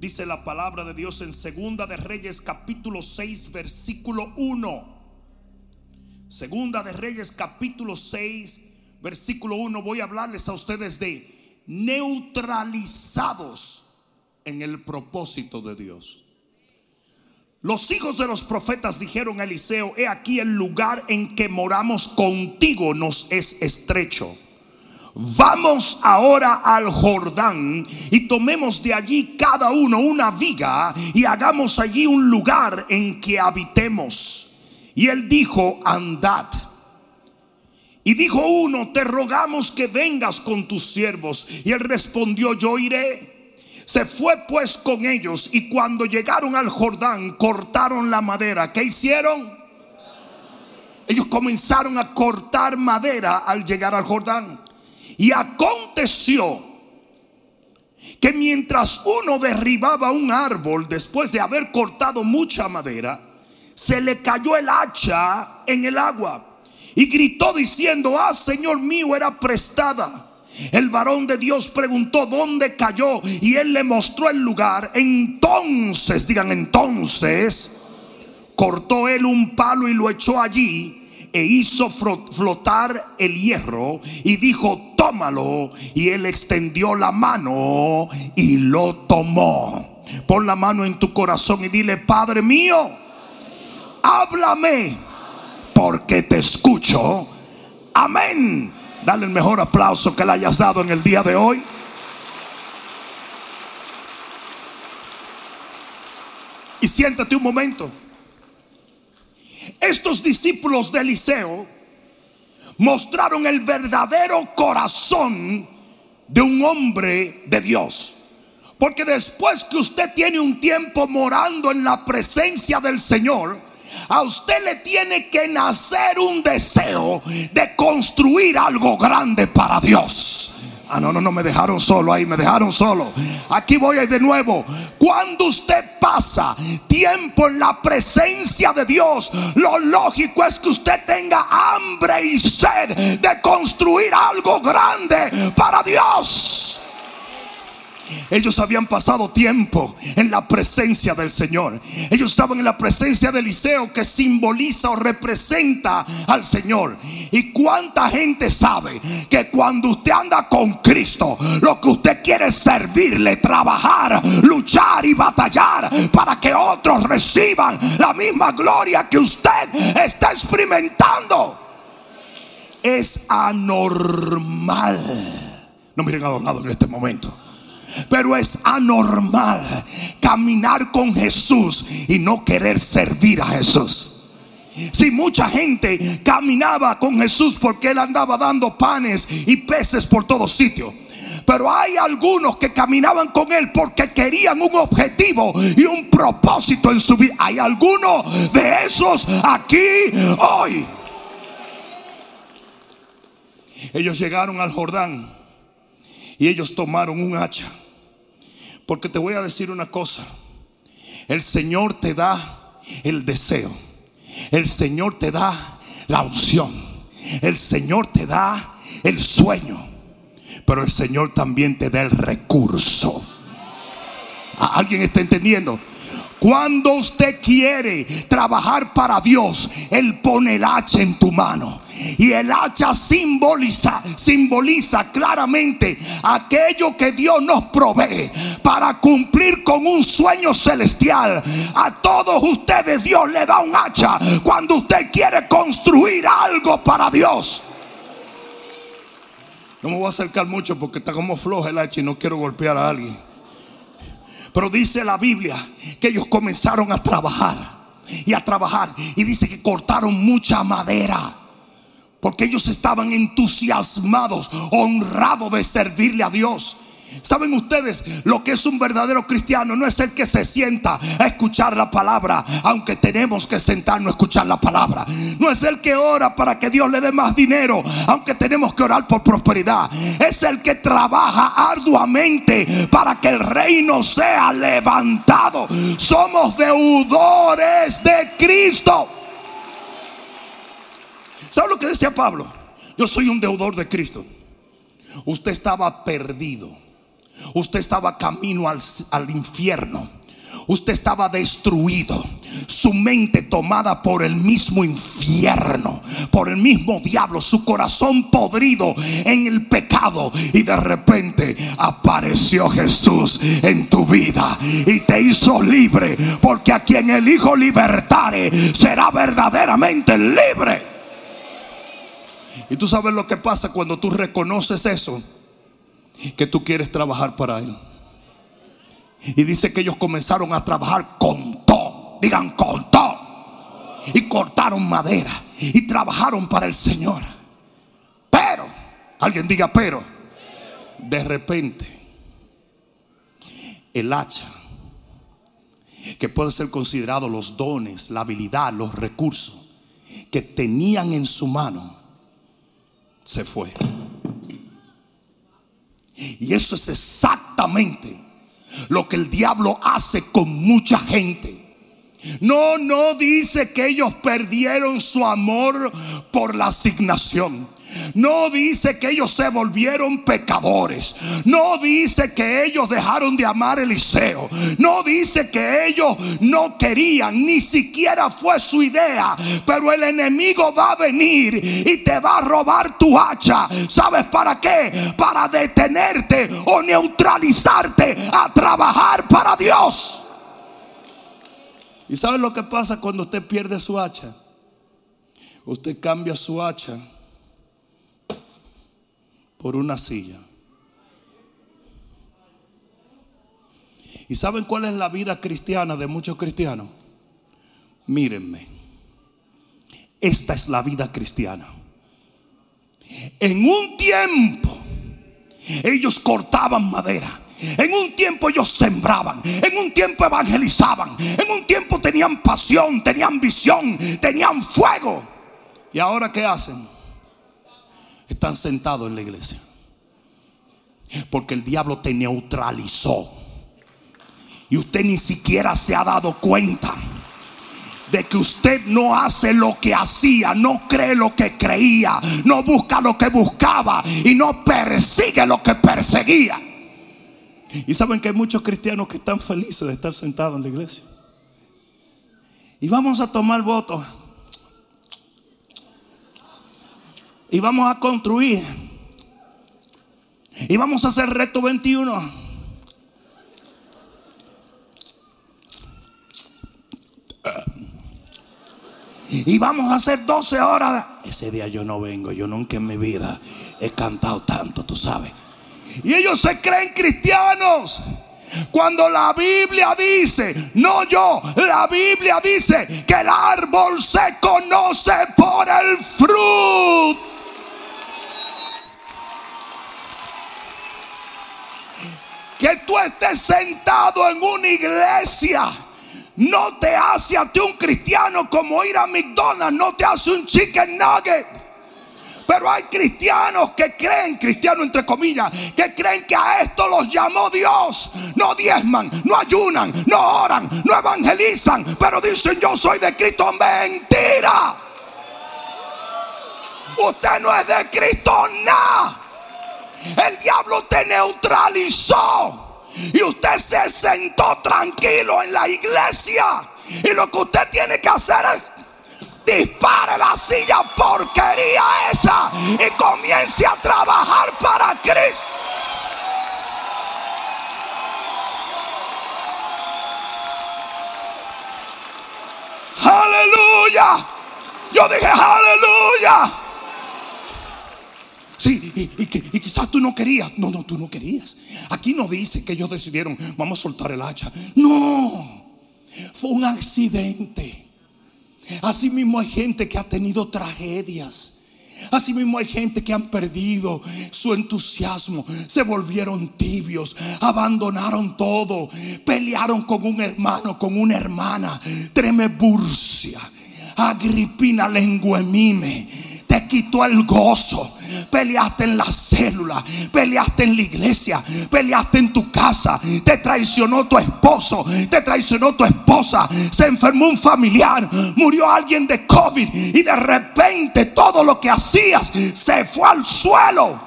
Dice la palabra de Dios en Segunda de Reyes capítulo 6 versículo 1. Segunda de Reyes capítulo 6 versículo 1. Voy a hablarles a ustedes de neutralizados en el propósito de Dios. Los hijos de los profetas dijeron a Eliseo, he aquí el lugar en que moramos contigo nos es estrecho. Vamos ahora al Jordán y tomemos de allí cada uno una viga y hagamos allí un lugar en que habitemos. Y él dijo, andad. Y dijo uno, te rogamos que vengas con tus siervos. Y él respondió, yo iré. Se fue pues con ellos y cuando llegaron al Jordán cortaron la madera. ¿Qué hicieron? Ellos comenzaron a cortar madera al llegar al Jordán. Y aconteció que mientras uno derribaba un árbol después de haber cortado mucha madera, se le cayó el hacha en el agua y gritó diciendo, ah, Señor mío, era prestada. El varón de Dios preguntó dónde cayó y él le mostró el lugar. Entonces, digan entonces, cortó él un palo y lo echó allí e hizo flotar el hierro y dijo, tómalo. Y él extendió la mano y lo tomó. Pon la mano en tu corazón y dile, Padre mío, háblame porque te escucho. Amén. Dale el mejor aplauso que le hayas dado en el día de hoy. Y siéntate un momento. Estos discípulos de Eliseo mostraron el verdadero corazón de un hombre de Dios. Porque después que usted tiene un tiempo morando en la presencia del Señor, a usted le tiene que nacer un deseo de construir algo grande para Dios. Ah, no, no, no, me dejaron solo ahí, me dejaron solo. Aquí voy de nuevo. Cuando usted pasa tiempo en la presencia de Dios, lo lógico es que usted tenga hambre y sed de construir algo grande para Dios. Ellos habían pasado tiempo en la presencia del Señor. Ellos estaban en la presencia de Eliseo que simboliza o representa al Señor. ¿Y cuánta gente sabe que cuando usted anda con Cristo, lo que usted quiere es servirle, trabajar, luchar y batallar para que otros reciban la misma gloria que usted está experimentando? Es anormal. No miren a los lados en este momento. Pero es anormal caminar con Jesús y no querer servir a Jesús. Si mucha gente caminaba con Jesús porque él andaba dando panes y peces por todos sitios. Pero hay algunos que caminaban con él porque querían un objetivo y un propósito en su vida. Hay algunos de esos aquí hoy. Ellos llegaron al Jordán y ellos tomaron un hacha porque te voy a decir una cosa. El Señor te da el deseo. El Señor te da la opción. El Señor te da el sueño. Pero el Señor también te da el recurso. ¿Alguien está entendiendo? Cuando usted quiere trabajar para Dios, Él pone el hacha en tu mano. Y el hacha simboliza, simboliza claramente aquello que Dios nos provee para cumplir con un sueño celestial. A todos ustedes Dios le da un hacha cuando usted quiere construir algo para Dios. No me voy a acercar mucho porque está como floja el hacha y no quiero golpear a alguien. Pero dice la Biblia que ellos comenzaron a trabajar y a trabajar. Y dice que cortaron mucha madera. Porque ellos estaban entusiasmados, honrados de servirle a Dios. ¿Saben ustedes lo que es un verdadero cristiano? No es el que se sienta a escuchar la palabra, aunque tenemos que sentarnos a escuchar la palabra. No es el que ora para que Dios le dé más dinero, aunque tenemos que orar por prosperidad. Es el que trabaja arduamente para que el reino sea levantado. Somos deudores de Cristo. ¿Sabe lo que decía Pablo? Yo soy un deudor de Cristo. Usted estaba perdido Usted estaba camino al, al infierno. Usted estaba destruido. Su mente tomada por el mismo infierno, por el mismo diablo, su corazón podrido en el pecado. Y de repente apareció Jesús en tu vida y te hizo libre. Porque a quien el Hijo libertare será verdaderamente libre. Y tú sabes lo que pasa cuando tú reconoces eso, que tú quieres trabajar para Él. Y dice que ellos comenzaron a trabajar con todo. Digan con todo. Y cortaron madera. Y trabajaron para el Señor. Pero, alguien diga pero. De repente, el hacha, que puede ser considerado los dones, la habilidad, los recursos que tenían en su mano, se fue. Y eso es exactamente lo que el diablo hace con mucha gente. No, no dice que ellos perdieron su amor por la asignación. No dice que ellos se volvieron pecadores. No dice que ellos dejaron de amar Eliseo. No dice que ellos no querían, ni siquiera fue su idea. Pero el enemigo va a venir y te va a robar tu hacha. ¿Sabes para qué? Para detenerte o neutralizarte a trabajar para Dios. ¿Y sabes lo que pasa cuando usted pierde su hacha? Usted cambia su hacha por una silla. ¿Y saben cuál es la vida cristiana de muchos cristianos? Mírenme. Esta es la vida cristiana. En un tiempo ellos cortaban madera. En un tiempo ellos sembraban, en un tiempo evangelizaban, en un tiempo tenían pasión, tenían visión, tenían fuego. ¿Y ahora qué hacen? Están sentados en la iglesia. Porque el diablo te neutralizó. Y usted ni siquiera se ha dado cuenta de que usted no hace lo que hacía, no cree lo que creía, no busca lo que buscaba y no persigue lo que perseguía. Y saben que hay muchos cristianos que están felices de estar sentados en la iglesia. Y vamos a tomar votos. Y vamos a construir. Y vamos a hacer reto 21. Y vamos a hacer 12 horas. Ese día yo no vengo. Yo nunca en mi vida he cantado tanto, tú sabes. Y ellos se creen cristianos. Cuando la Biblia dice, no yo, la Biblia dice que el árbol se conoce por el fruto. Que tú estés sentado en una iglesia no te hace a ti un cristiano como ir a McDonald's, no te hace un chicken nugget. Pero hay cristianos que creen, cristianos entre comillas, que creen que a esto los llamó Dios. No diezman, no ayunan, no oran, no evangelizan, pero dicen yo soy de Cristo. Mentira. Usted no es de Cristo nada. El diablo te neutralizó. Y usted se sentó tranquilo en la iglesia. Y lo que usted tiene que hacer es dispare la silla porquería esa y comience a trabajar para Cristo. Aleluya. Yo dije aleluya. Sí, y, quizás tú no querías. No, no, tú no querías. Aquí no dice que ellos decidieron, vamos a soltar el hacha. No, fue un accidente. Así mismo hay gente que ha tenido tragedias. Así mismo hay gente que han perdido su entusiasmo, se volvieron tibios, abandonaron todo, pelearon con un hermano, con una hermana, tremeburcia, agripina lenguemime te quitó el gozo. Peleaste en la célula, peleaste en la iglesia, peleaste en tu casa, te traicionó tu esposo, te traicionó tu esposa, se enfermó un familiar, murió alguien de COVID y de repente todo lo que hacías se fue al suelo.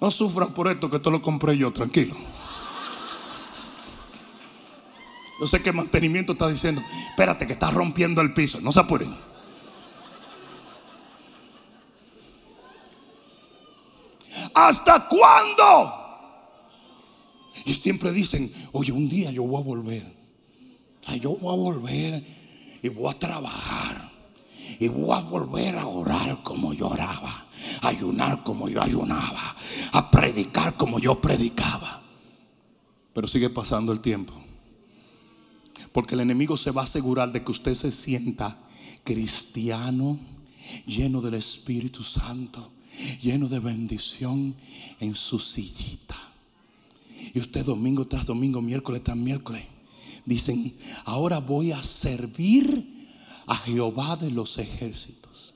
No sufran por esto que esto lo compré yo, tranquilo. Yo sé que el mantenimiento está diciendo, espérate que está rompiendo el piso. No se apuren. ¿Hasta cuándo? Y siempre dicen, oye, un día yo voy a volver. yo voy a volver y voy a trabajar. Y voy a volver a orar como yo oraba. A ayunar como yo ayunaba. A predicar como yo predicaba. Pero sigue pasando el tiempo. Porque el enemigo se va a asegurar de que usted se sienta cristiano, lleno del Espíritu Santo, lleno de bendición en su sillita. Y usted domingo tras domingo, miércoles tras miércoles, dicen, ahora voy a servir a Jehová de los ejércitos.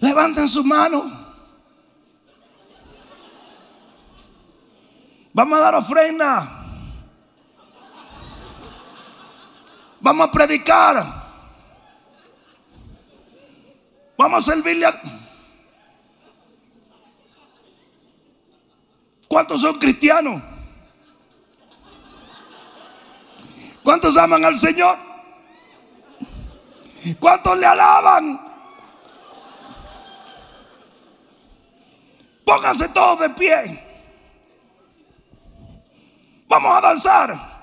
Levanten su mano. Vamos a dar ofrenda. Vamos a predicar. Vamos a servirle a... ¿Cuántos son cristianos? ¿Cuántos aman al Señor? ¿Cuántos le alaban? Pónganse todos de pie. Vamos a danzar.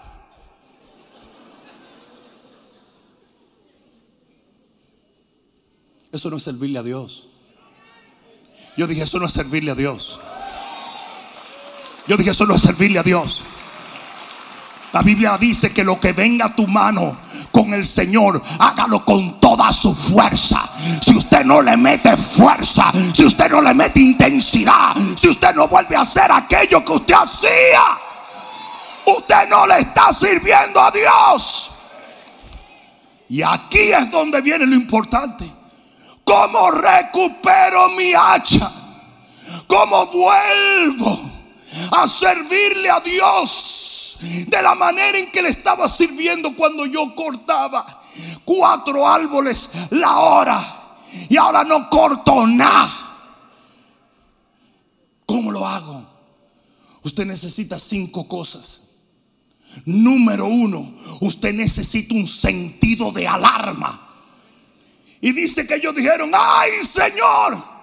Eso no es servirle a Dios. Yo dije, eso no es servirle a Dios. Yo dije, eso no es servirle a Dios. La Biblia dice que lo que venga a tu mano con el Señor, hágalo con toda su fuerza. Si usted no le mete fuerza, si usted no le mete intensidad, si usted no vuelve a hacer aquello que usted hacía, usted no le está sirviendo a Dios. Y aquí es donde viene lo importante. ¿Cómo recupero mi hacha? ¿Cómo vuelvo a servirle a Dios de la manera en que le estaba sirviendo cuando yo cortaba cuatro árboles la hora y ahora no corto nada? ¿Cómo lo hago? Usted necesita cinco cosas. Número uno, usted necesita un sentido de alarma. Y dice que ellos dijeron, ay Señor.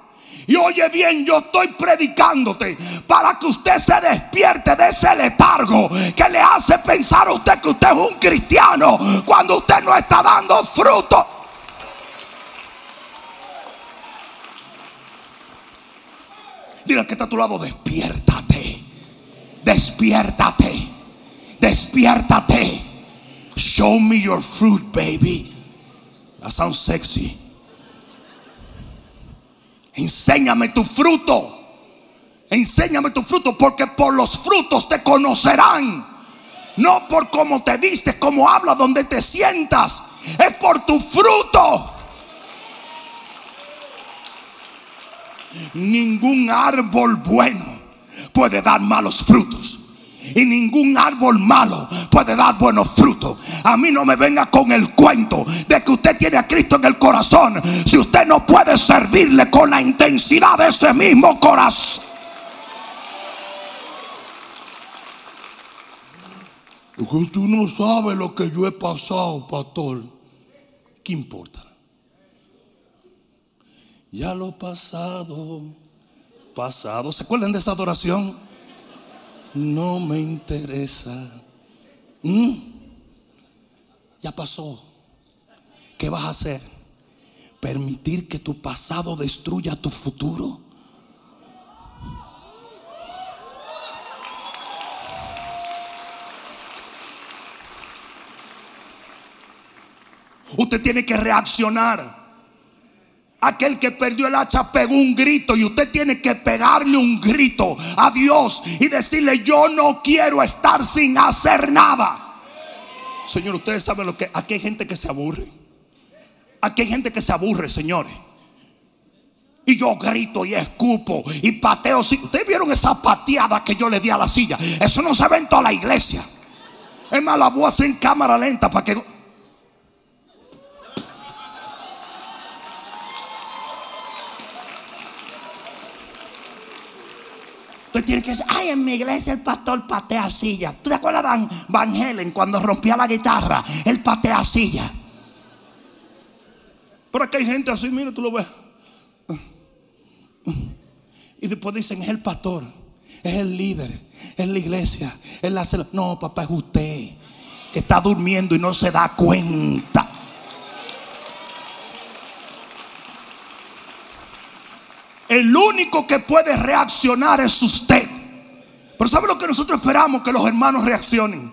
Y oye bien, yo estoy predicándote para que usted se despierte de ese letargo que le hace pensar a usted que usted es un cristiano cuando usted no está dando fruto. Dile que está a tu lado, despiértate, despiértate, despiértate. Show me your fruit, baby. That sounds sexy. Enséñame tu fruto. Enséñame tu fruto porque por los frutos te conocerán. No por cómo te vistes, cómo hablas, donde te sientas. Es por tu fruto. Ningún árbol bueno puede dar malos frutos. Y ningún árbol malo puede dar buenos frutos. A mí no me venga con el cuento de que usted tiene a Cristo en el corazón. Si usted no puede servirle con la intensidad de ese mismo corazón. Porque tú no sabes lo que yo he pasado, pastor. ¿Qué importa? Ya lo pasado, pasado. ¿Se acuerdan de esa adoración? No me interesa. ¿Mm? Ya pasó. ¿Qué vas a hacer? ¿Permitir que tu pasado destruya tu futuro? Usted tiene que reaccionar. Aquel que perdió el hacha pegó un grito y usted tiene que pegarle un grito a Dios y decirle, yo no quiero estar sin hacer nada. Señor, ustedes saben lo que... Aquí hay gente que se aburre. Aquí hay gente que se aburre, señores. Y yo grito y escupo y pateo. Ustedes vieron esa pateada que yo le di a la silla. Eso no se ve en toda la iglesia. Es más, la hacer en cámara lenta para que. Usted tiene que decir, ay, en mi iglesia el pastor patea silla. ¿Tú te acuerdas de Van, Helen cuando rompía la guitarra? Él patea silla. Pero aquí hay gente así, mira, tú lo ves. Y después dicen, es el pastor, es el líder, es la iglesia, es la cel-". No, papá, es usted que está durmiendo y no se da cuenta. El único que puede reaccionar es usted. Pero ¿sabe lo que nosotros esperamos? Que los hermanos reaccionen.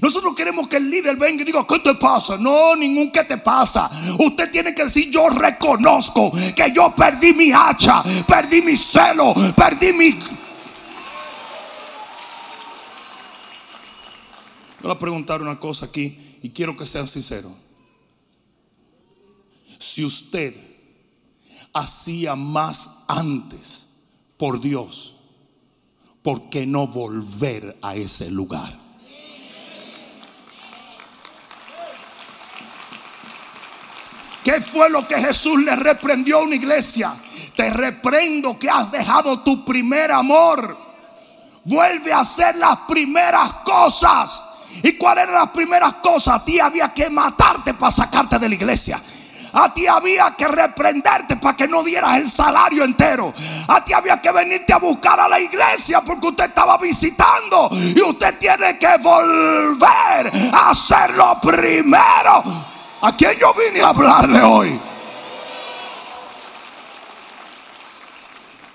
Nosotros queremos que el líder venga y diga, ¿qué te pasa? No, ningún ¿qué te pasa? Usted tiene que decir, yo reconozco que yo perdí mi hacha, perdí mi celo, perdí mi... Voy a preguntar una cosa aquí y quiero que sean sinceros. Si usted hacía más antes por Dios, ¿por qué no volver a ese lugar? ¿Qué fue lo que Jesús le reprendió a una iglesia? Te reprendo que has dejado tu primer amor. Vuelve a hacer las primeras cosas. ¿Y cuáles eran las primeras cosas? A ti había que matarte para sacarte de la iglesia. A ti había que reprenderte para que no dieras el salario entero. A ti había que venirte a buscar a la iglesia porque usted estaba visitando. Y usted tiene que volver a hacerlo primero. ¿A quién yo vine a hablarle hoy?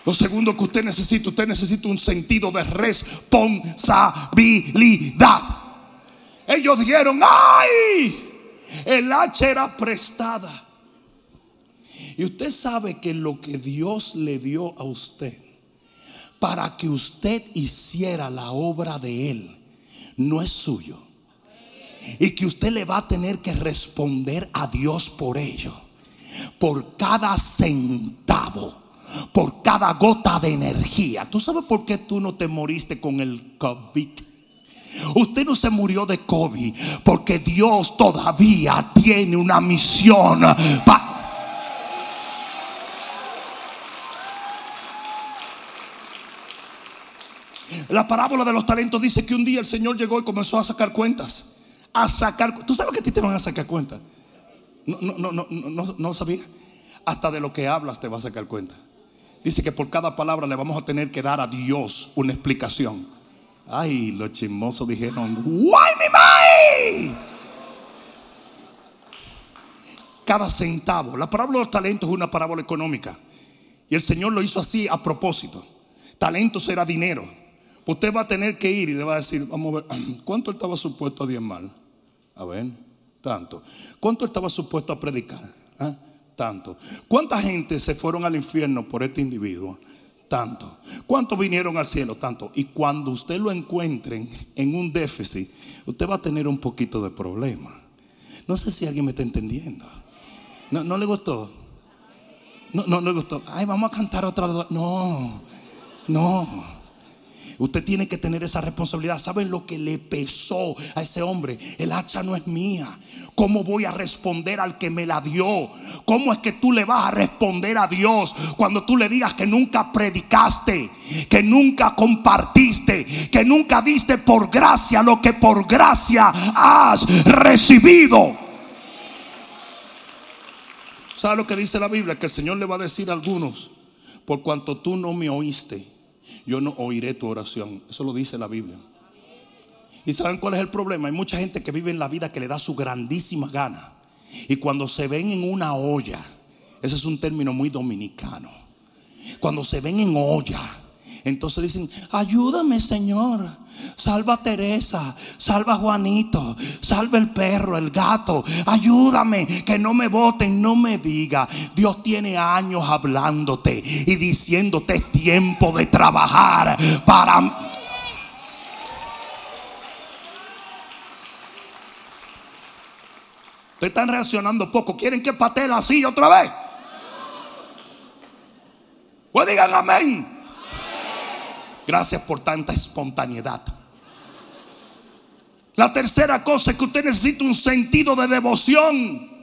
Lo segundo que usted necesita, usted necesita un sentido de responsabilidad. Ellos dijeron, ¡ay! El hacha era prestada. Y usted sabe que lo que Dios le dio a usted para que usted hiciera la obra de Él no es suyo. Y que usted le va a tener que responder a Dios por ello. Por cada centavo. Por cada gota de energía. ¿Tú sabes por qué tú no te moriste con el COVID? Usted no se murió de COVID porque Dios todavía tiene una misión. pa- La parábola de los talentos dice que un día el Señor llegó y comenzó a sacar cuentas. A sacar. ¿Tú sabes que a ti te van a sacar cuentas? No, no, no, no, no, sabía. Hasta de lo que hablas te va a sacar cuenta. Dice que por cada palabra le vamos a tener que dar a Dios una explicación. Ay, los chismosos dijeron, ¡Guay, mi mai! Cada centavo. La parábola de los talentos es una parábola económica. Y el Señor lo hizo así a propósito. Talentos era dinero. Usted va a tener que ir y le va a decir, vamos a ver, ¿cuánto estaba supuesto a diezmar? A ver, tanto. ¿Cuánto estaba supuesto a predicar? ¿Ah? Tanto. ¿Cuánta gente se fueron al infierno por este individuo? Tanto. ¿Cuántos vinieron al cielo? Tanto. Y cuando usted lo encuentren en un déficit, usted va a tener un poquito de problema. No sé si alguien me está entendiendo. ¿No, no le gustó? No, no le gustó. Ay, vamos a cantar otra. No, no. Usted tiene que tener esa responsabilidad. ¿Saben lo que le pesó a ese hombre? El hacha no es mía. ¿Cómo voy a responder al que me la dio? ¿Cómo es que tú le vas a responder a Dios cuando tú le digas que nunca predicaste, que nunca compartiste, que nunca diste por gracia lo que por gracia has recibido? ¿Sabe lo que dice la Biblia? Que el Señor le va a decir a algunos, por cuanto tú no me oíste, yo no oiré tu oración. Eso lo dice la Biblia. ¿Y saben cuál es el problema? Hay mucha gente que vive en la vida que le da su grandísima gana. Y cuando se ven en una olla, ese es un término muy dominicano. Cuando se ven en olla, entonces dicen, ayúdame Señor, salva a Teresa, salva a Juanito, salva el perro, el gato, ayúdame, que no me voten, no me diga. Dios tiene años hablándote y diciéndote es tiempo de trabajar para... Ustedes están reaccionando poco. ¿Quieren que patee la silla otra vez? Pues digan amén. Gracias por tanta espontaneidad. La tercera cosa es que usted necesita un sentido de devoción.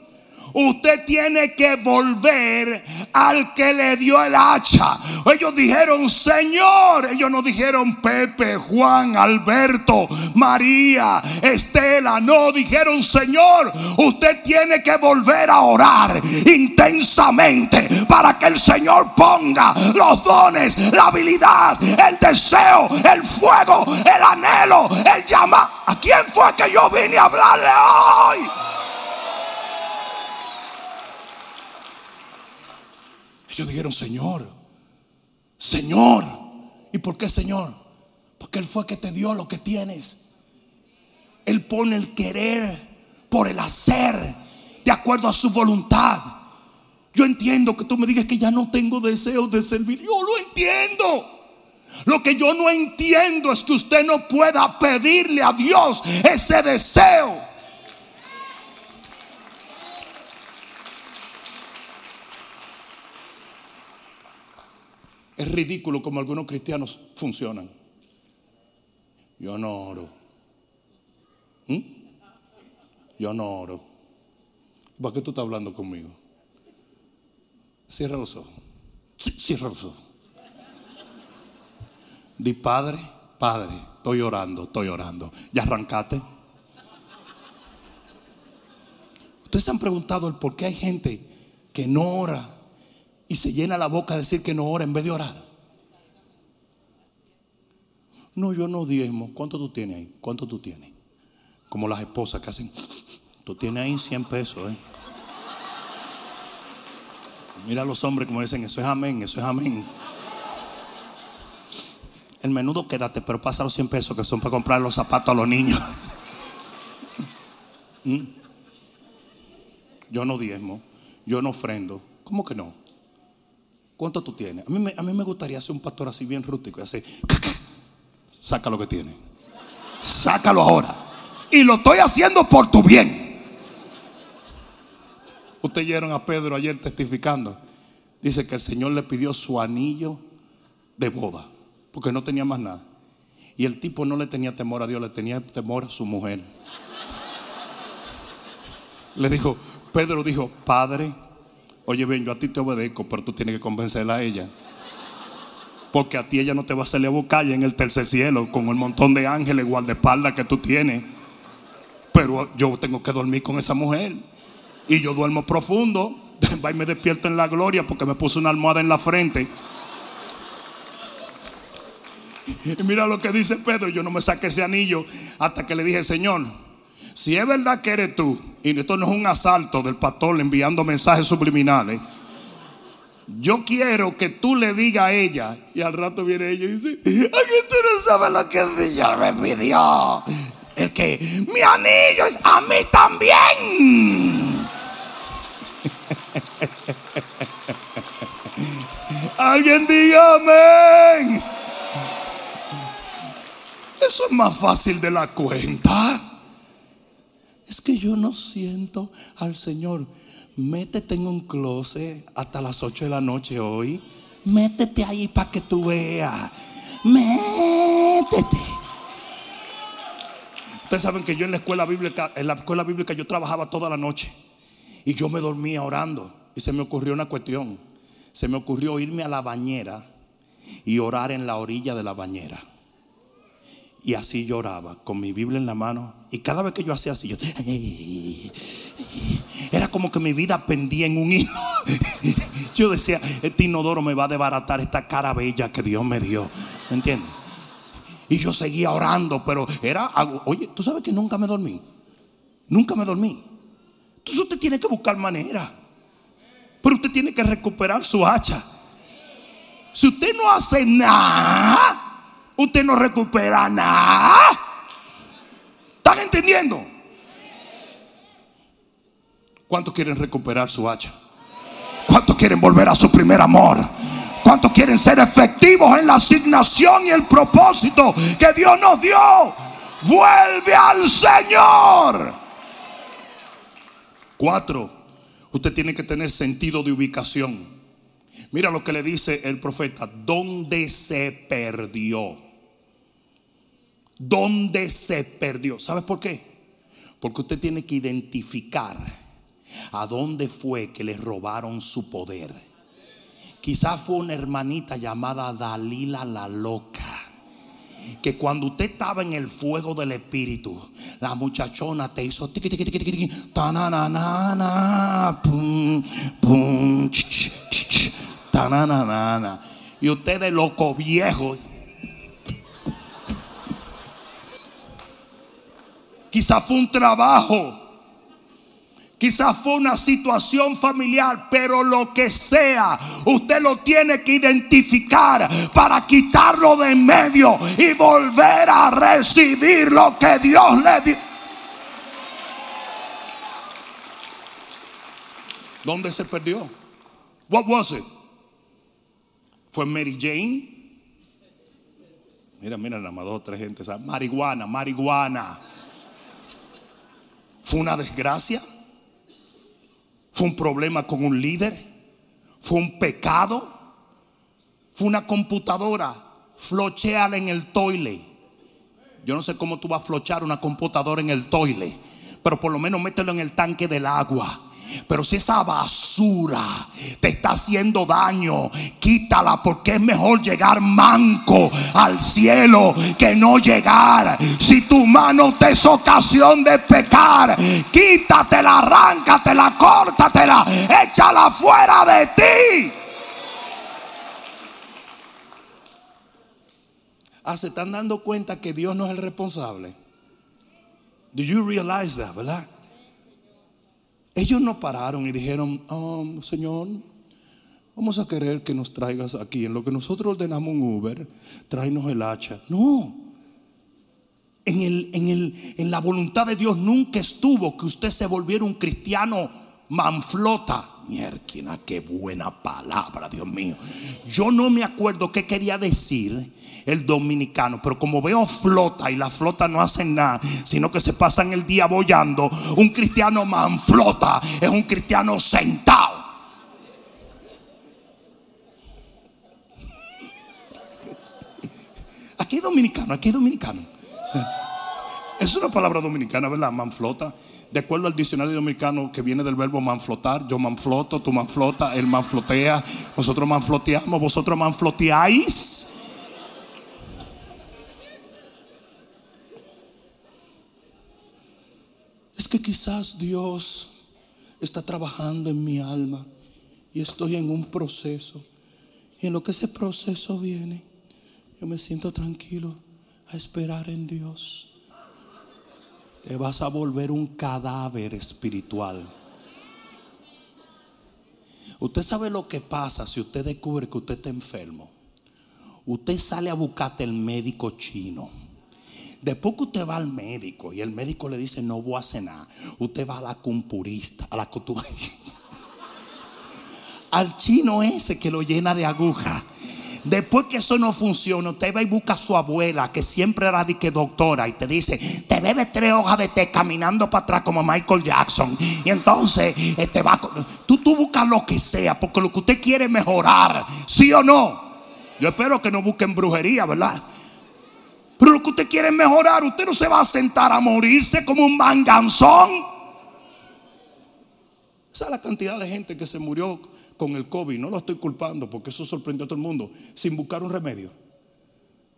Usted tiene que volver al que le dio el hacha. Ellos dijeron, Señor. Ellos no dijeron Pepe, Juan, Alberto, María, Estela. No, dijeron, Señor, usted tiene que volver a orar intensamente para que el Señor ponga los dones, la habilidad, el deseo, el fuego, el anhelo, el llamado. ¿A quién fue que yo vine a hablarle hoy? Ellos dijeron, Señor, Señor. ¿Y por qué Señor? Porque Él fue que te dio lo que tienes. Él pone el querer por el hacer, de acuerdo a su voluntad. Yo entiendo que tú me digas que ya no tengo deseos de servir. Yo lo entiendo. Lo que yo no entiendo es que usted no pueda pedirle a Dios ese deseo. Es ridículo como algunos cristianos funcionan. Yo no oro. ¿Mm? Yo no oro. ¿Para qué tú estás hablando conmigo? Cierra los ojos. Cierra los ojos. Di Padre, Padre, estoy orando, estoy orando. ¿Ya arrancate? Ustedes se han preguntado el por qué hay gente que no ora y se llena la boca de decir que no ora en vez de orar. No, yo no diezmo. ¿Cuánto tú tienes ahí? ¿Cuánto tú tienes? Como las esposas que hacen, tú tienes ahí 100 pesos. ¿eh? Mira a los hombres como dicen, eso es amén, eso es amén. El menudo quédate, pero pasa los 100 pesos que son para comprar los zapatos a los niños. ¿Mm? Yo no diezmo, yo no ofrendo. ¿Cómo que no? ¿Cuánto tú tienes? A mí, me, gustaría ser un pastor así bien rústico y así. Saca lo que tiene. Sácalo ahora. Y lo estoy haciendo por tu bien. Ustedes oyeron a Pedro ayer testificando. Dice que el Señor le pidió su anillo de boda. Porque no tenía más nada. Y el tipo no le tenía temor a Dios, le tenía temor a su mujer. Le dijo, Pedro dijo, Padre, Oye, bien, yo a ti te obedezco, pero tú tienes que convencerla a ella. Porque a ti ella no te va a salir a buscar en el tercer cielo con el montón de ángeles guardaespaldas que tú tienes. Pero yo tengo que dormir con esa mujer. Y yo duermo profundo. Va y me despierto en la gloria porque me puse una almohada en la frente. Y mira lo que dice Pedro. Yo no me saqué ese anillo hasta que le dije, Señor, si es verdad que eres tú, y esto no es un asalto del pastor enviando mensajes subliminales, yo quiero que tú le digas a ella, y al rato viene ella y dice, ¿a tú no sabes lo que el Señor me pidió? El que mi anillo es a mí también. Alguien diga amén. Eso es más fácil de la cuenta. Es que yo no siento al Señor. Métete en un closet hasta las 8 de la noche hoy. Métete ahí para que tú veas. Métete. Ustedes saben que yo en la escuela bíblica, en la escuela bíblica yo trabajaba toda la noche. Y yo me dormía orando. Y se me ocurrió una cuestión. Se me ocurrió irme a la bañera y orar en la orilla de la bañera. Y así lloraba, con mi Biblia en la mano. Y cada vez que yo hacía así, yo, era como que mi vida pendía en un hilo. Yo decía, este inodoro me va a desbaratar esta cara bella que Dios me dio. ¿Me entiendes? Y yo seguía orando, pero era, oye, tú sabes que nunca me dormí. Nunca me dormí. Entonces usted tiene que buscar manera. Pero usted tiene que recuperar su hacha. Si usted no hace nada, usted no recupera nada. ¿Están entendiendo? ¿Cuántos quieren recuperar su hacha? ¿Cuántos quieren volver a su primer amor? ¿Cuántos quieren ser efectivos en la asignación y el propósito que Dios nos dio? Vuelve al Señor. Cuatro, usted tiene que tener sentido de ubicación. Mira lo que le dice el profeta, ¿dónde se perdió? ¿Dónde se perdió? ¿Sabes por qué? Porque usted tiene que identificar a dónde fue que le robaron su poder. Quizás fue una hermanita llamada Dalila la loca que cuando usted estaba en el fuego del espíritu, la muchachona te hizo tiqui, tiqui, tiqui, tiqui, tananana. Y ustedes loco viejos. Quizás fue un trabajo. Quizás fue una situación familiar, pero lo que sea, usted lo tiene que identificar para quitarlo de en medio y volver a recibir lo que Dios le dio. ¿Dónde se perdió? What was it? ¿Fue Mary Jane? Mira, mira, nada más dos tres gente. Marihuana, marihuana. ¿Fue una desgracia? ¿Fue un problema con un líder? ¿Fue un pecado? ¿Fue una computadora? Flocheala en el toile. Yo no sé cómo tú vas a flochar una computadora en el toile, pero por lo menos mételo en el tanque del agua pero si esa basura te está haciendo daño, quítala porque es mejor llegar manco al cielo que no llegar. Si tu mano te es ocasión de pecar, quítatela, arráncatela, córtatela, échala fuera de ti. Ah, se están dando cuenta que Dios no es el responsable. Do you realize that, verdad? Ellos no pararon y dijeron, oh, Señor, vamos a querer que nos traigas aquí. En lo que nosotros ordenamos un Uber, tráenos el hacha. No. En, el, en, el, en la voluntad de Dios nunca estuvo que usted se volviera un cristiano manflota. Mierda, qué buena palabra, Dios mío. Yo no me acuerdo qué quería decir el dominicano. Pero como veo flota y la flota no hacen nada, sino que se pasan el día bollando, un cristiano manflota es un cristiano sentado. Aquí hay dominicano, aquí hay dominicano. Es una palabra dominicana, ¿verdad? Manflota. De acuerdo al diccionario dominicano que viene del verbo manflotar, yo manfloto, tú manflota, él manflotea, nosotros manfloteamos, vosotros manfloteáis. es que quizás Dios está trabajando en mi alma y estoy en un proceso. Y en lo que ese proceso viene, yo me siento tranquilo a esperar en Dios. Te vas a volver un cadáver espiritual. Usted sabe lo que pasa si usted descubre que usted está enfermo. Usted sale a buscarte el médico chino Después que usted va al médico y el médico le dice no voy a cenar, usted va a la compurista, a la al chino ese que lo llena de aguja. Después que eso no funciona, usted va y busca a su abuela, que siempre era doctora, y te dice, te bebe tres hojas de té caminando para atrás como Michael Jackson. Y entonces te este va, tú, tú buscas lo que sea, porque lo que usted quiere es mejorar, ¿sí o no? Yo espero que no busquen brujería, ¿verdad? Pero lo que usted quiere es mejorar. Usted no se va a sentar a morirse como un manganzón. Esa es la cantidad de gente que se murió con el COVID. No lo estoy culpando porque eso sorprendió a todo el mundo. Sin buscar un remedio.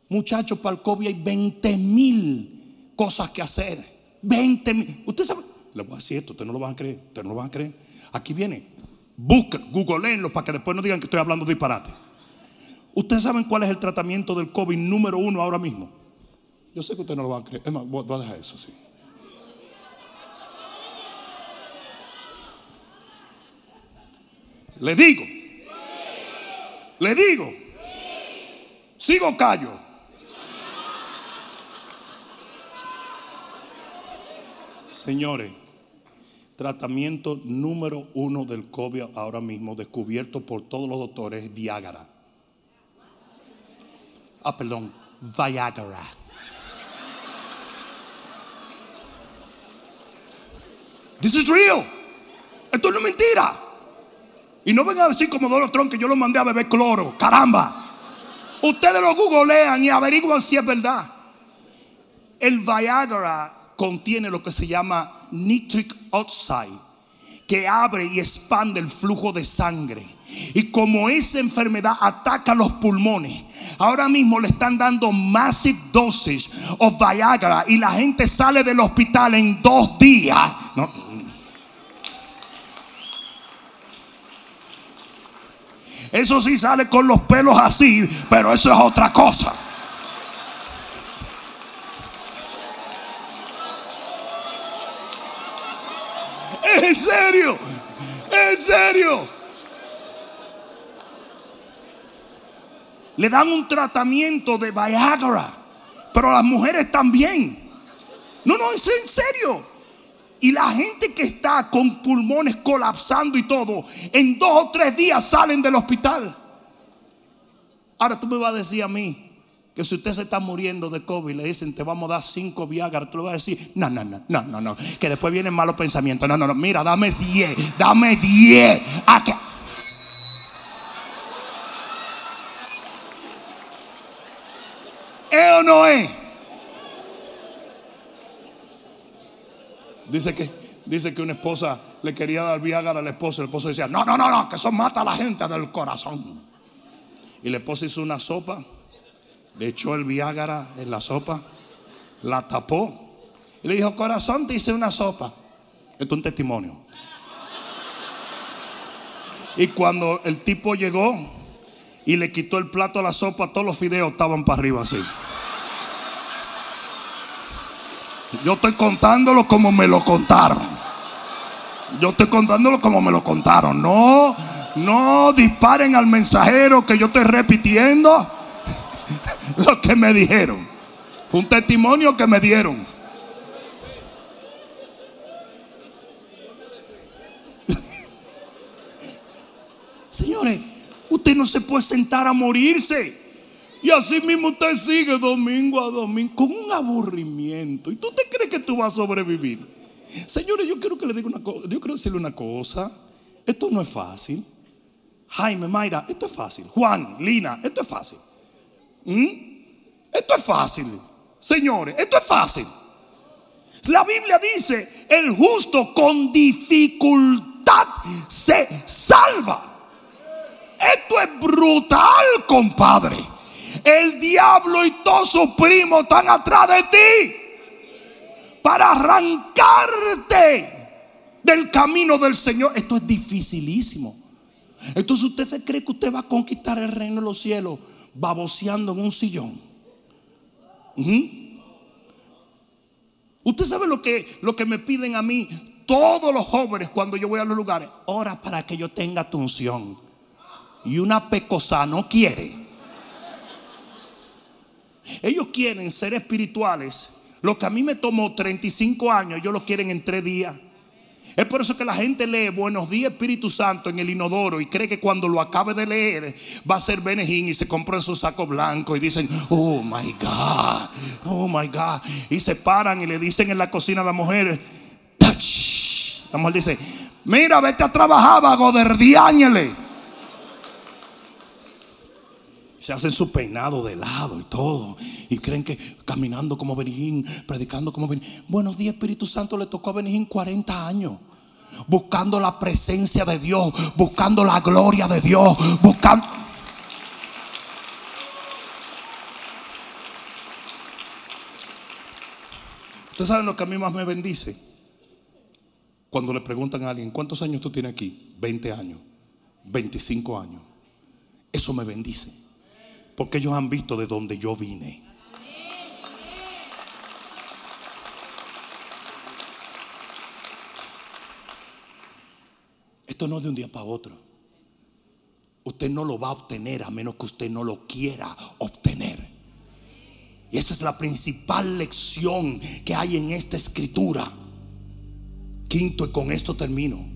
Muchachos, para el COVID hay 20 mil cosas que hacer. 20 mil. Usted sabe. Le voy a decir esto. Ustedes no lo van a creer. Ustedes no lo van a creer. Aquí viene. Busquen, googleenlo para que después no digan que estoy hablando disparate. Ustedes saben cuál es el tratamiento del COVID número uno ahora mismo. Yo sé que usted no lo va a creer. Es más, voy a dejar eso así. Le digo. Le digo. Sigo callo. Señores, tratamiento número uno del COVID ahora mismo, descubierto por todos los doctores, es Viagra. Ah, perdón, Viagra. This is real. Esto no es mentira. Y no vengan a decir como Donald Trump que yo lo mandé a beber cloro. Caramba. Ustedes lo googlean y averiguan si es verdad. El Viagra contiene lo que se llama nitric oxide, que abre y expande el flujo de sangre. Y como esa enfermedad ataca los pulmones, ahora mismo le están dando massive doses of Viagra y la gente sale del hospital en dos días. No, Eso sí sale con los pelos así, pero eso es otra cosa. En serio, en serio. Le dan un tratamiento de Viagra, pero las mujeres también. No, no, es en serio. Y la gente que está con pulmones colapsando y todo, en dos o tres días salen del hospital. Ahora tú me vas a decir a mí que si usted se está muriendo de COVID, le dicen te vamos a dar cinco Viagra, tú le vas a decir, no, no, no, no, no, no, que después vienen malos pensamientos. No, no, no, mira, dame diez, dame diez. ¿A qué? ¿Es o no es? Dice que, dice que una esposa le quería dar Viagra al esposo. El esposo decía, no, no, no, no, que eso mata a la gente del corazón. Y la esposa hizo una sopa, le echó el Viagra en la sopa, la tapó y le dijo, corazón, te hice una sopa. Esto es un testimonio. Y cuando el tipo llegó y le quitó el plato a la sopa, todos los fideos estaban para arriba así. Yo estoy contándolo como me lo contaron. Yo estoy contándolo como me lo contaron. No, no disparen al mensajero que yo estoy repitiendo lo que me dijeron. Fue un testimonio que me dieron. Señores, usted no se puede sentar a morirse. Y así mismo usted sigue domingo a domingo con un aburrimiento. ¿Y tú te crees que tú vas a sobrevivir? Señores, yo quiero que le diga una cosa. Yo quiero decirle una cosa. Esto no es fácil. Jaime, Mayra, esto es fácil. Juan, Lina, esto es fácil. ¿Mm? Esto es fácil. Señores, esto es fácil. La Biblia dice, el justo con dificultad se salva. Esto es brutal, compadre. El diablo y todos sus primos están atrás de ti para arrancarte del camino del Señor. Esto es dificilísimo. Entonces usted se cree que usted va a conquistar el reino de los cielos baboseando en un sillón. Usted sabe lo que, lo que me piden a mí todos los jóvenes cuando yo voy a los lugares. Ora para que yo tenga tu unción. Y una pecosa no quiere. Ellos quieren ser espirituales. Lo que a mí me tomó 35 años, ellos lo quieren en tres días. Es por eso que la gente lee Buenos días Espíritu Santo en el inodoro y cree que cuando lo acabe de leer va a ser Benejín y se compran su saco blanco y dicen, oh my God, oh my God. Y se paran y le dicen en la cocina a la mujer, Touch. la mujer dice, mira, vete a trabajar, vago de se hacen su peinado de lado y todo. Y creen que caminando como Benigín, predicando como Benigín. Buenos días, Espíritu Santo, le tocó a Benigín 40 años. Buscando la presencia de Dios, buscando la gloria de Dios, buscando... Ustedes saben lo que a mí más me bendice. Cuando le preguntan a alguien, ¿cuántos años tú tienes aquí? 20 años, 25 años. Eso me bendice. Porque ellos han visto de donde yo vine. Esto no es de un día para otro. Usted no lo va a obtener a menos que usted no lo quiera obtener. Y esa es la principal lección que hay en esta escritura. Quinto, y con esto termino.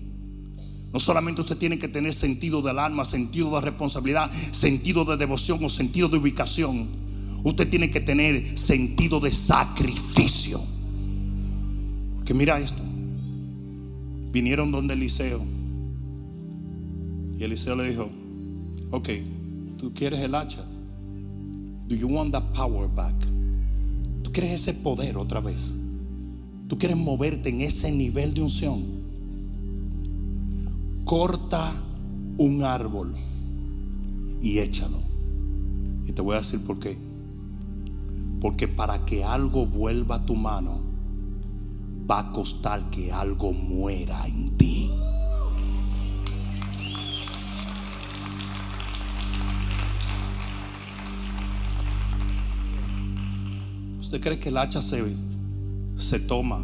No solamente usted tiene que tener sentido del alma, sentido de responsabilidad, sentido de devoción o sentido de ubicación. Usted tiene que tener sentido de sacrificio. Que mira esto. Vinieron donde Eliseo. Y Eliseo le dijo, ok, ¿tú quieres el hacha? Do you want that power back? Tú quieres ese poder otra vez. Tú quieres moverte en ese nivel de unción. Corta un árbol y échalo. Y te voy a decir por qué. Porque para que algo vuelva a tu mano, va a costar que algo muera en ti. ¿Usted cree que el hacha se, se toma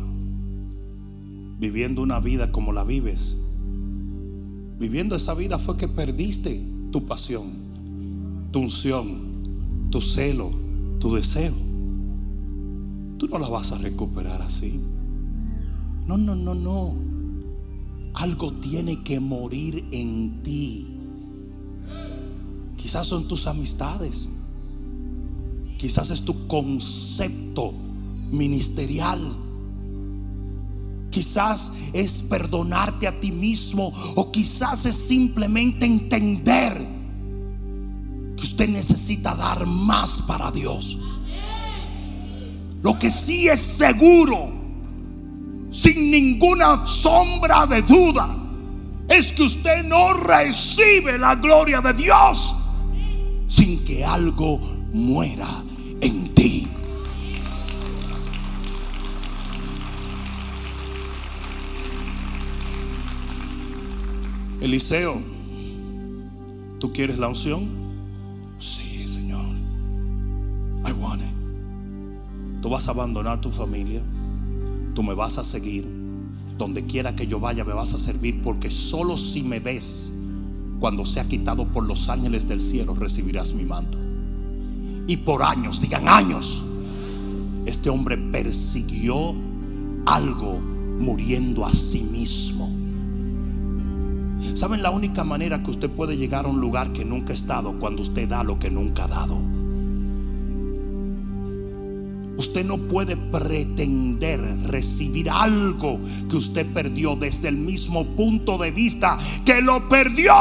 viviendo una vida como la vives? Viviendo esa vida fue que perdiste tu pasión, tu unción, tu celo, tu deseo. Tú no la vas a recuperar así. No, no, no, no. Algo tiene que morir en ti. Quizás son tus amistades. Quizás es tu concepto ministerial. Quizás es perdonarte a ti mismo o quizás es simplemente entender que usted necesita dar más para Dios. Lo que sí es seguro, sin ninguna sombra de duda, es que usted no recibe la gloria de Dios sin que algo muera Eliseo, ¿tú quieres la unción? Sí, Señor. I want it. Tú vas a abandonar tu familia. Tú me vas a seguir. Donde quiera que yo vaya me vas a servir porque solo si me ves cuando sea quitado por los ángeles del cielo recibirás mi manto. Y por años, digan años, este hombre persiguió algo muriendo a sí mismo. ¿Saben la única manera que usted puede llegar a un lugar que nunca ha estado cuando usted da lo que nunca ha dado? Usted no puede pretender recibir algo que usted perdió desde el mismo punto de vista que lo perdió.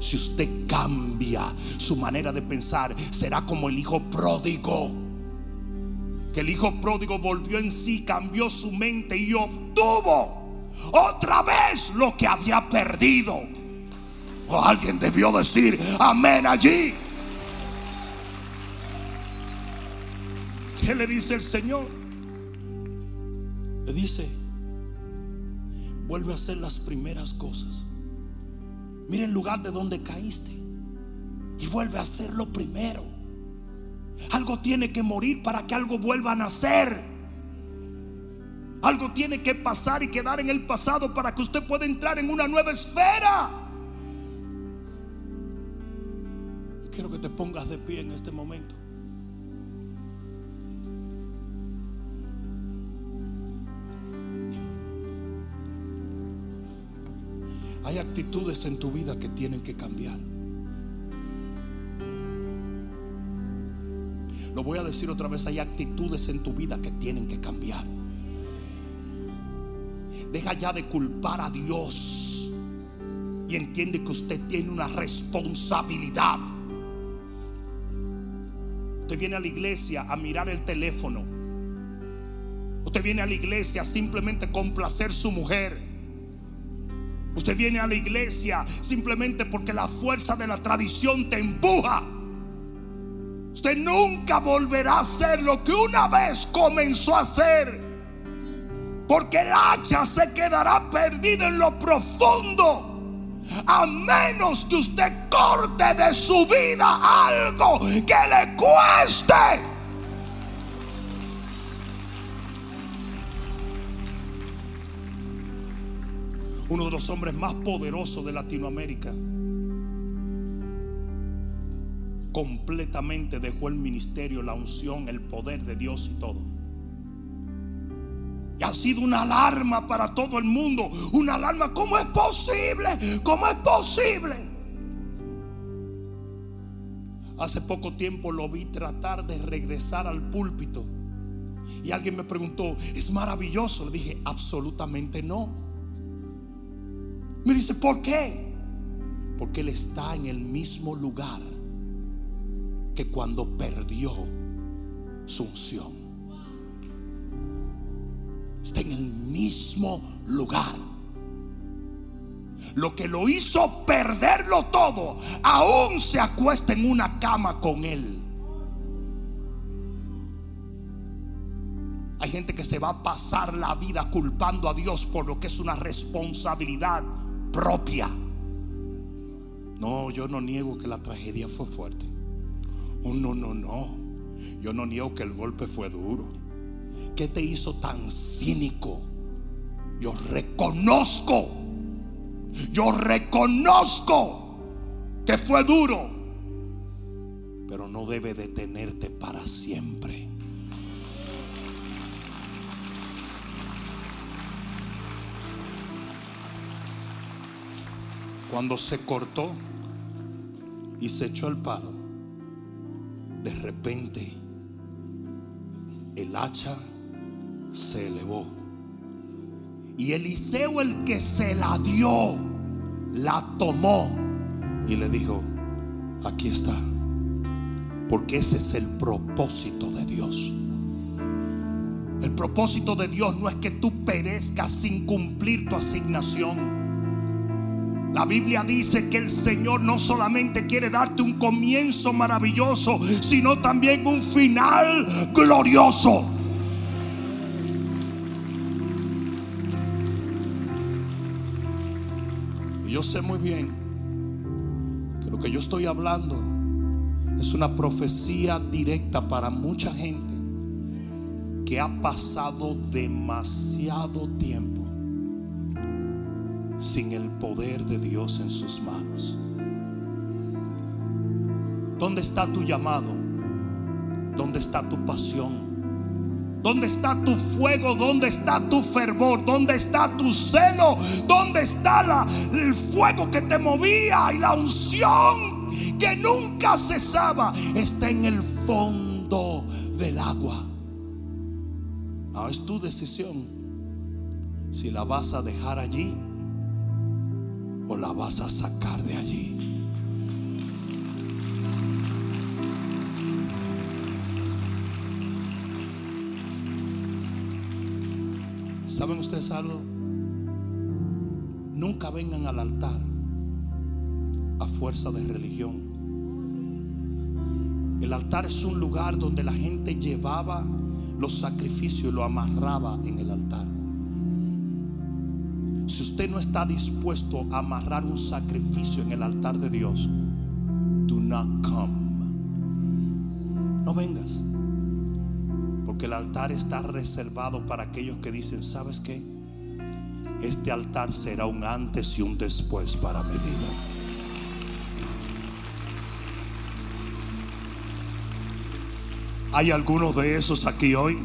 Si usted cambia su manera de pensar, será como el hijo pródigo. Que el hijo pródigo volvió en sí, cambió su mente y obtuvo otra vez lo que había perdido. O alguien debió decir amén allí. ¿Qué le dice el Señor? Le dice, vuelve a hacer las primeras cosas. Mira el lugar de donde caíste y vuelve a hacerlo primero. Algo tiene que morir para que algo vuelva a nacer. Algo tiene que pasar y quedar en el pasado para que usted pueda entrar en una nueva esfera. Quiero que te pongas de pie en este momento. Hay actitudes en tu vida que tienen que cambiar. Lo voy a decir otra vez, hay actitudes en tu vida que tienen que cambiar. Deja ya de culpar a Dios y entiende que usted tiene una responsabilidad. Usted viene a la iglesia a mirar el teléfono. Usted viene a la iglesia simplemente complacer su mujer. Usted viene a la iglesia simplemente porque la fuerza de la tradición te empuja. Usted nunca volverá a hacer lo que una vez comenzó a hacer. Porque el hacha se quedará perdida en lo profundo. A menos que usted corte de su vida algo que le cueste. uno de los hombres más poderosos de Latinoamérica, completamente dejó el ministerio, la unción, el poder de Dios y todo. Y ha sido una alarma para todo el mundo. Una alarma, ¿cómo es posible? ¿Cómo es posible? Hace poco tiempo lo vi tratar de regresar al púlpito. Y alguien me preguntó, ¿es maravilloso? Le dije, absolutamente no. Me dice, ¿por qué? Porque Él está en el mismo lugar que cuando perdió su unción. Está en el mismo lugar. Lo que lo hizo perderlo todo, aún se acuesta en una cama con él. Hay gente que se va a pasar la vida culpando a Dios por lo que es una responsabilidad propia. No, yo no niego que la tragedia fue fuerte. Oh, no, no, no. Yo no niego que el golpe fue duro. ¿Qué te hizo tan cínico? Yo reconozco. Yo reconozco que fue duro. Pero no debe detenerte para siempre. Cuando se cortó y se echó el palo, de repente el hacha se elevó. Y Eliseo el que se la dio, la tomó y le dijo, aquí está. Porque ese es el propósito de Dios. El propósito de Dios no es que tú perezcas sin cumplir tu asignación. La Biblia dice que el Señor no solamente quiere darte un comienzo maravilloso, sino también un final glorioso. Y yo sé muy bien que lo que yo estoy hablando es una profecía directa para mucha gente que ha pasado demasiado tiempo sin el poder de Dios en sus manos. ¿Dónde está tu llamado? ¿Dónde está tu pasión? ¿Dónde está tu fuego? ¿Dónde está tu fervor? ¿Dónde está tu celo? ¿Dónde está el fuego que te movía y la unción que nunca cesaba? Está en el fondo del agua. Ahora es tu decisión si la vas a dejar allí o la vas a sacar de allí. ¿Saben ustedes algo? Nunca vengan al altar a fuerza de religión. El altar es un lugar donde la gente llevaba los sacrificios y lo amarraba en el altar. Si usted no está dispuesto a amarrar un sacrificio en el altar de Dios, do not come. No vengas. Porque el altar está reservado para aquellos que dicen, ¿sabes qué? Este altar será un antes y un después para mi vida. ¿Hay algunos de esos aquí hoy?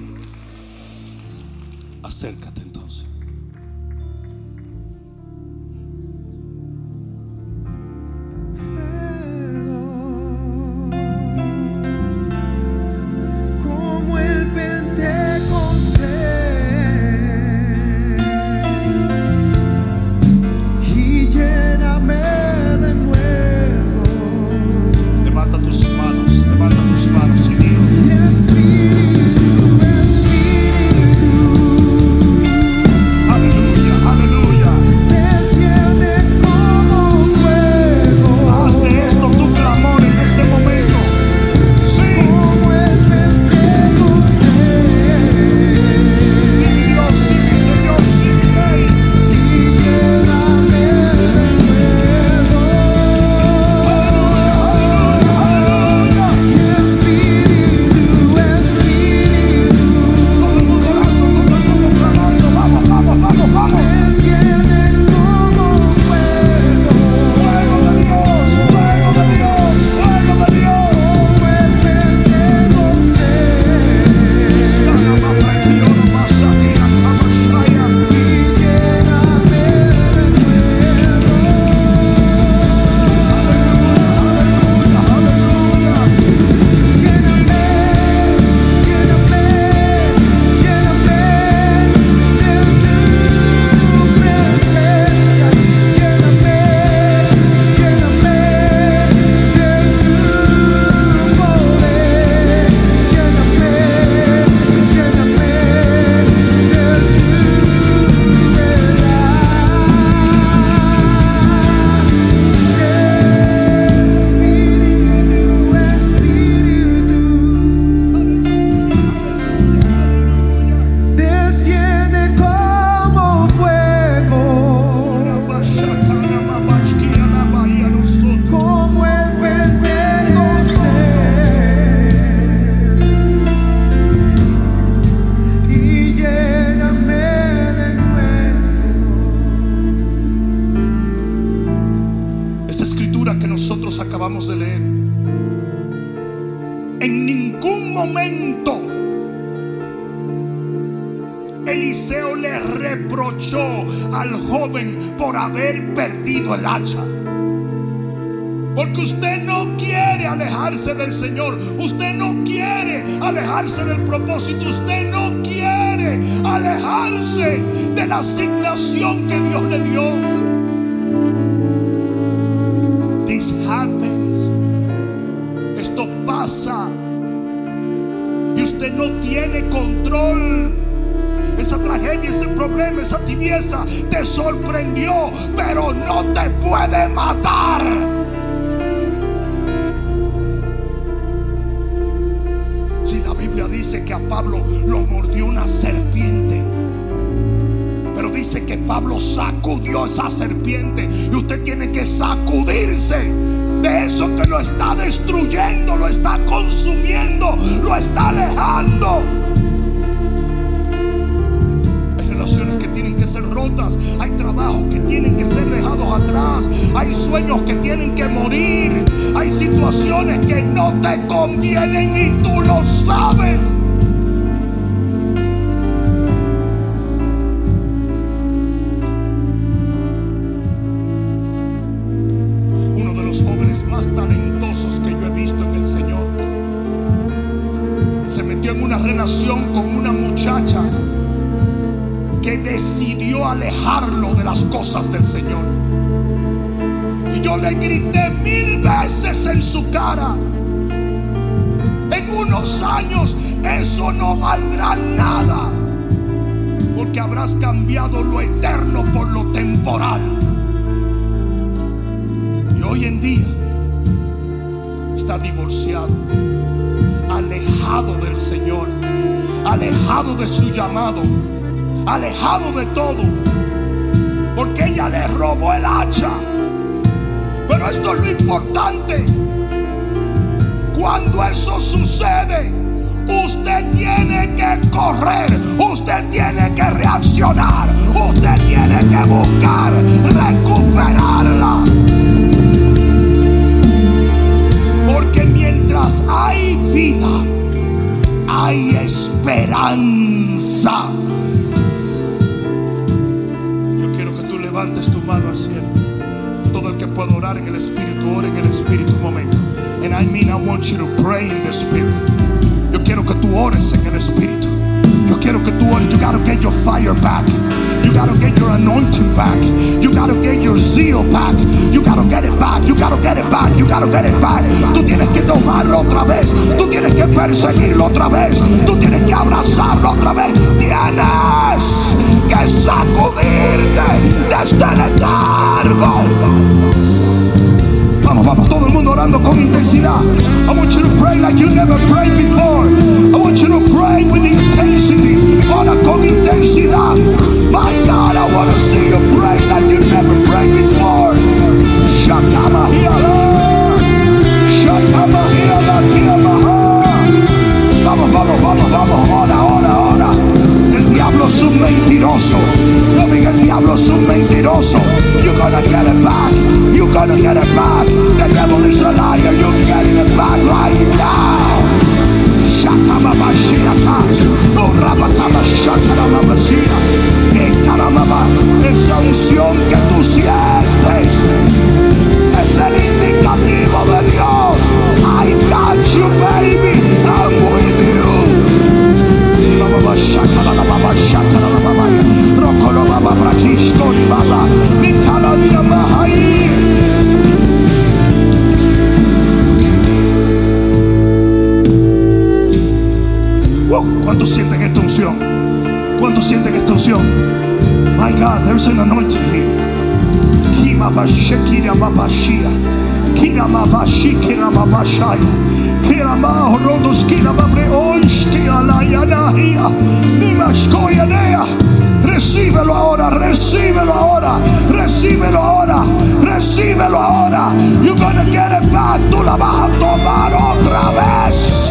Eliseo le reprochó al joven por haber perdido el hacha. Porque usted no quiere alejarse del Señor. Usted no quiere alejarse del propósito. Usted no quiere alejarse de la asignación que Dios le dio. This happens. Esto pasa. Y usted no tiene control. Esa tragedia, ese problema, esa tibieza te sorprendió, pero no te puede matar. dice que a Pablo lo mordió una serpiente. Pero dice que Pablo sacudió esa serpiente. Y usted tiene que sacudirse de eso que lo está destruyendo, lo está consumiendo, lo está alejando. Hay trabajos que tienen que ser dejados atrás. Hay sueños que tienen que morir. Hay situaciones que no te convienen y tú lo sabes. Del Señor. Y yo le grité mil veces en su cara. En unos años eso no valdrá nada. Porque habrás cambiado lo eterno por lo temporal. Y hoy en día está divorciado, alejado del Señor, alejado de su llamado alejado de todo, porque ella le robó el hacha. Pero esto es lo importante. Cuando eso sucede, usted tiene que correr, usted tiene que reaccionar, usted tiene que buscar recuperarla. Porque mientras hay vida, hay esperanza. Levantes tu mano al cielo. Todo el que pueda orar en el Espíritu, ore en el Espíritu un momento. And I mean, I want you to pray in the Spirit. Yo quiero que tú ores en el Espíritu. Yo quiero que tú ores. You gotta get your fire back. You gotta get your anointing back. You gotta get your zeal back. You gotta get it back. You gotta get it back. You gotta get it back. Tú tienes que tomarlo otra vez. Tú tienes que perseguirlo otra vez. Tú tienes que abrazarlo otra vez. Tienes que sacudirte desde el letargo. Vamos, todo el mundo orando con intensidad. I want you to pray like you never prayed before. I want you to pray with intensity. Ora con intensidad. My God, I want to see you pray like you never prayed before. Shakama hiala. Shakama hiala kiamaha. Vamos, vamos, vamos, vamos. Ora, ora, ora. El diablo es un mentiroso. No diga el diablo es un mentiroso. You're gonna get it back. You're gonna get it back. Unción Nimashkoya nea. Recíbelo ahora, recíbelo ahora, recíbelo ahora, recíbelo ahora. You're gonna get it back. Tú la vas a tomar otra vez.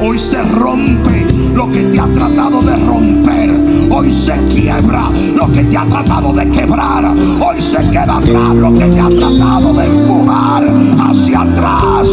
Hoy se rompe lo que te ha tratado de romper. Hoy se quiebra lo que te ha tratado de quebrar. Hoy se queda atrás lo que te ha tratado de empujar hacia atrás.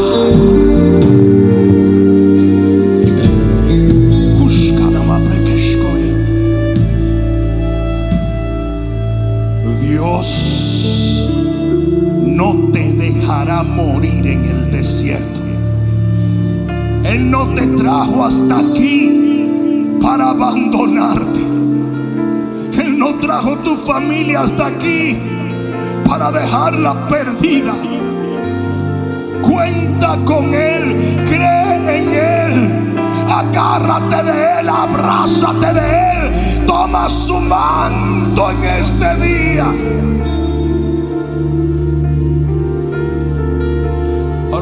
Él no te trajo hasta aquí para abandonarte. Él no trajo tu familia hasta aquí para dejarla perdida. Cuenta con Él, cree en Él, agárrate de Él, abrázate de Él, toma su manto en este día.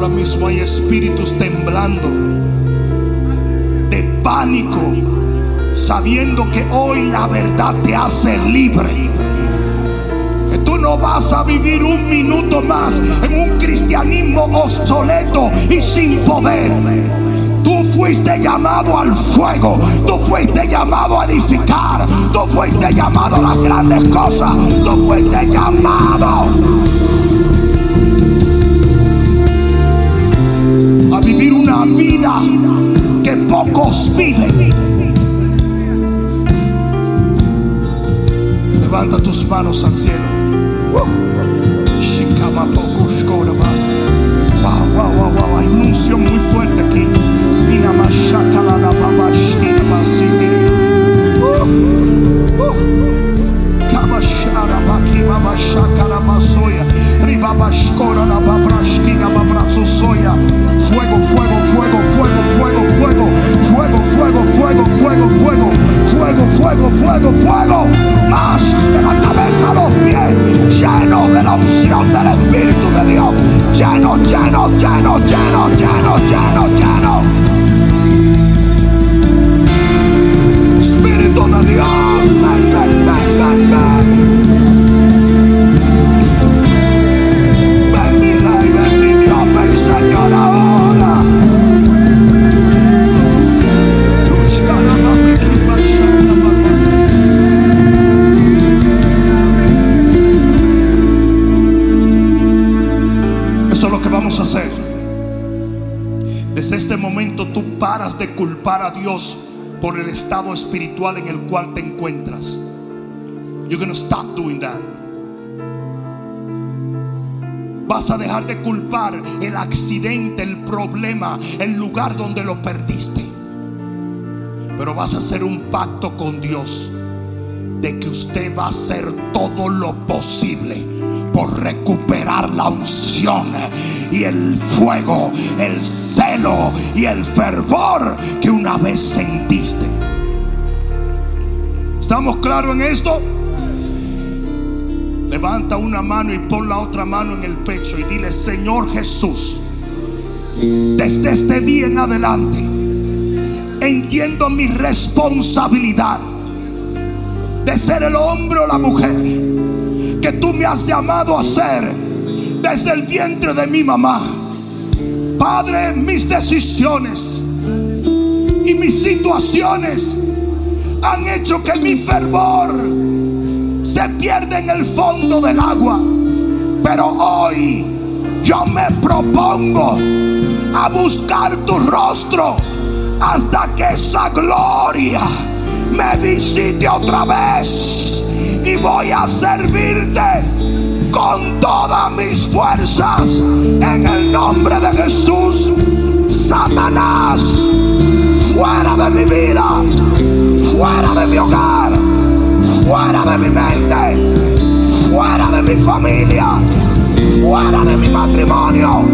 Ahora mismo hay espíritus temblando de pánico, sabiendo que hoy la verdad te hace libre. Que tú no vas a vivir un minuto más en un cristianismo obsoleto y sin poder. Tú fuiste llamado al fuego. Tú fuiste llamado a edificar. Tú fuiste llamado a las grandes cosas. Tú fuiste llamado pocos viven. Levanta tus manos al cielo. Wow, wow, wow, wow. Hay una unción muy fuerte aquí. Uh. Uh. Kabashara Baki Baba Shakara Masoya Ribabashkora la Babrashkina Fuego, fuego, fuego, fuego, fuego, fuego. Fuego, fuego, fuego, fuego, fuego. Fuego, fuego, fuego, fuego. Más de la cabeza a los pies. Lleno de la unción del Espíritu de Dios. Lleno, lleno, lleno, lleno, lleno, lleno. Por el estado espiritual en el cual te encuentras. You're gonna stop doing that. Vas a dejar de culpar el accidente, el problema, el lugar donde lo perdiste. Pero vas a hacer un pacto con Dios de que usted va a hacer todo lo posible por recuperar la unción y el fuego, el celo y el fervor que una vez sentiste. ¿Estamos claros en esto? Levanta una mano y pon la otra mano en el pecho y dile, Señor Jesús, desde este día en adelante, entiendo mi responsabilidad de ser el hombre o la mujer que tú me has llamado a ser desde el vientre de mi mamá. Padre, mis decisiones y mis situaciones han hecho que mi fervor se pierda en el fondo del agua. Pero hoy yo me propongo a buscar tu rostro hasta que esa gloria me visite otra vez y voy a servirte con todas mis fuerzas en el nombre de Jesús. Satanás, fuera de mi vida, fuera de mi hogar, fuera de mi mente, fuera de mi familia, fuera de mi matrimonio,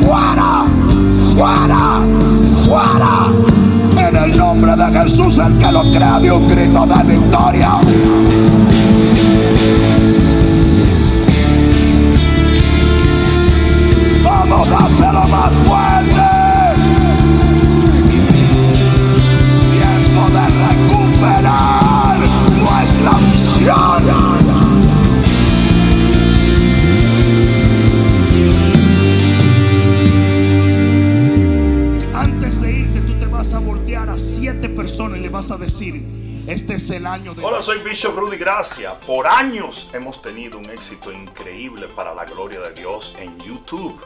fuera, fuera, fuera. En el nombre de Jesús, el que lo crea un grito de victoria. Vas a decir: Este es el año de... Hola, soy Bishop Rudy Gracia. Por años hemos tenido un éxito increíble para la gloria de Dios en YouTube.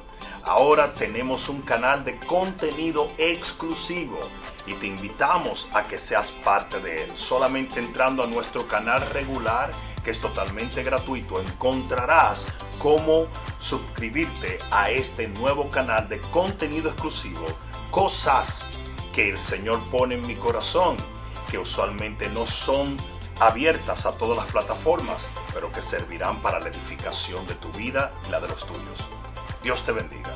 Ahora tenemos un canal de contenido exclusivo y te invitamos a que seas parte de él. Solamente entrando a nuestro canal regular, que es totalmente gratuito, encontrarás cómo suscribirte a este nuevo canal de contenido exclusivo. Cosas que el Señor pone en mi corazón, que usualmente no son abiertas a todas las plataformas, pero que servirán para la edificación de tu vida y la de los tuyos. Dios te bendiga.